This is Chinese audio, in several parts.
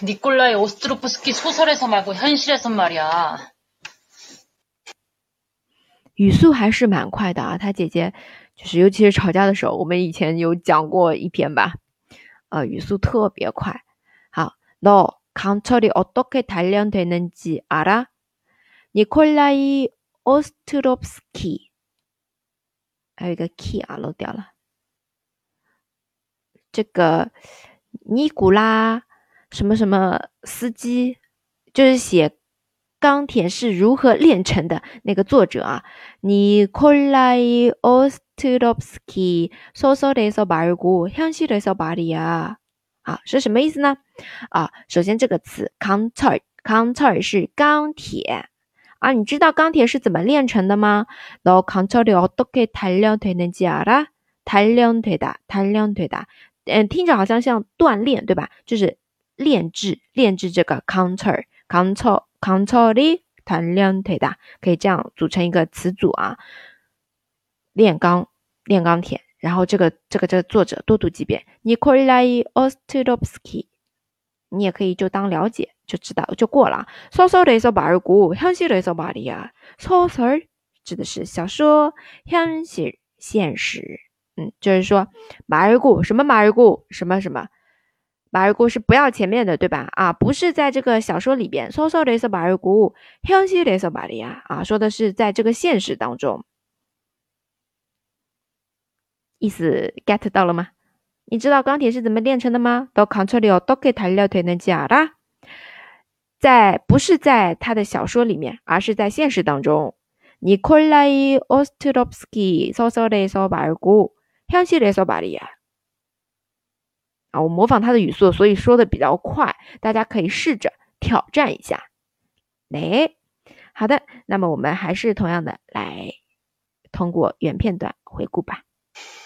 尼古拉·奥斯特洛夫斯基소설에서말고현실에선말이야语速还是蛮快的啊，他姐姐就是，尤其是吵架的时候，我们以前有讲过一篇吧，呃，语速特别快。好，너강철이어떻게단련되는지알아니콜라이오스트롭스 키， 还有一个 key 啊，漏掉了。这个尼古拉。 什么什么司机，就是写钢铁是如何炼成的那个作者啊，尼科莱奥斯特洛夫斯基所说的说巴尔古，详细的说巴里亚，啊，是什么意思呢？啊，首先这个词钢铁，钢铁是钢铁啊，你知道钢铁是怎么炼成的吗？너강철이어떻게단련되는지알 아？ 단련되 다， 단련되 다， 嗯，听着好像像锻炼，对吧？就是。 炼制，炼制这个 counter，counter，counter 弹量腿的，可以这样组成一个词组啊。炼钢，炼钢铁。然后这个，这个，这个作者多读几遍。Nikolai Ostrovsky，你也可以就当了解，就知道就过了。소설에서말고现实에서말이 야。 소설指的是小说，现实现实，嗯，就是说말고什么말고什么什么。 马尔古是不要前面的，对吧？啊，不是在这个小说里边。소설에서말고现实에서말이 야。 啊，说的是在这个现实当中。意思 get 到了吗？你知道钢铁是怎么炼成的吗？도강철이어떻게단련되는지알 아？ 在不是在他的小说里面，而是在现实当中。니콜라이오스트롭스키소설에서말고现实에서말이 야。 啊，我模仿他的语速，所以说的比较快，大家可以试着挑战一下。哎，好的，那么我们还是同样的来通过原片段回顾吧。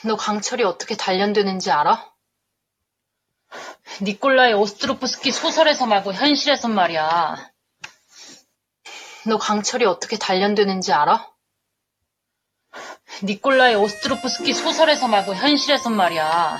너강철이어떻게단련되는지알아니콜라이오스트로프스키소설에서말고현실에선말이야너강철이어떻게단련되는지알아니콜라이오스트로프스키소설에서말고현실에선말이야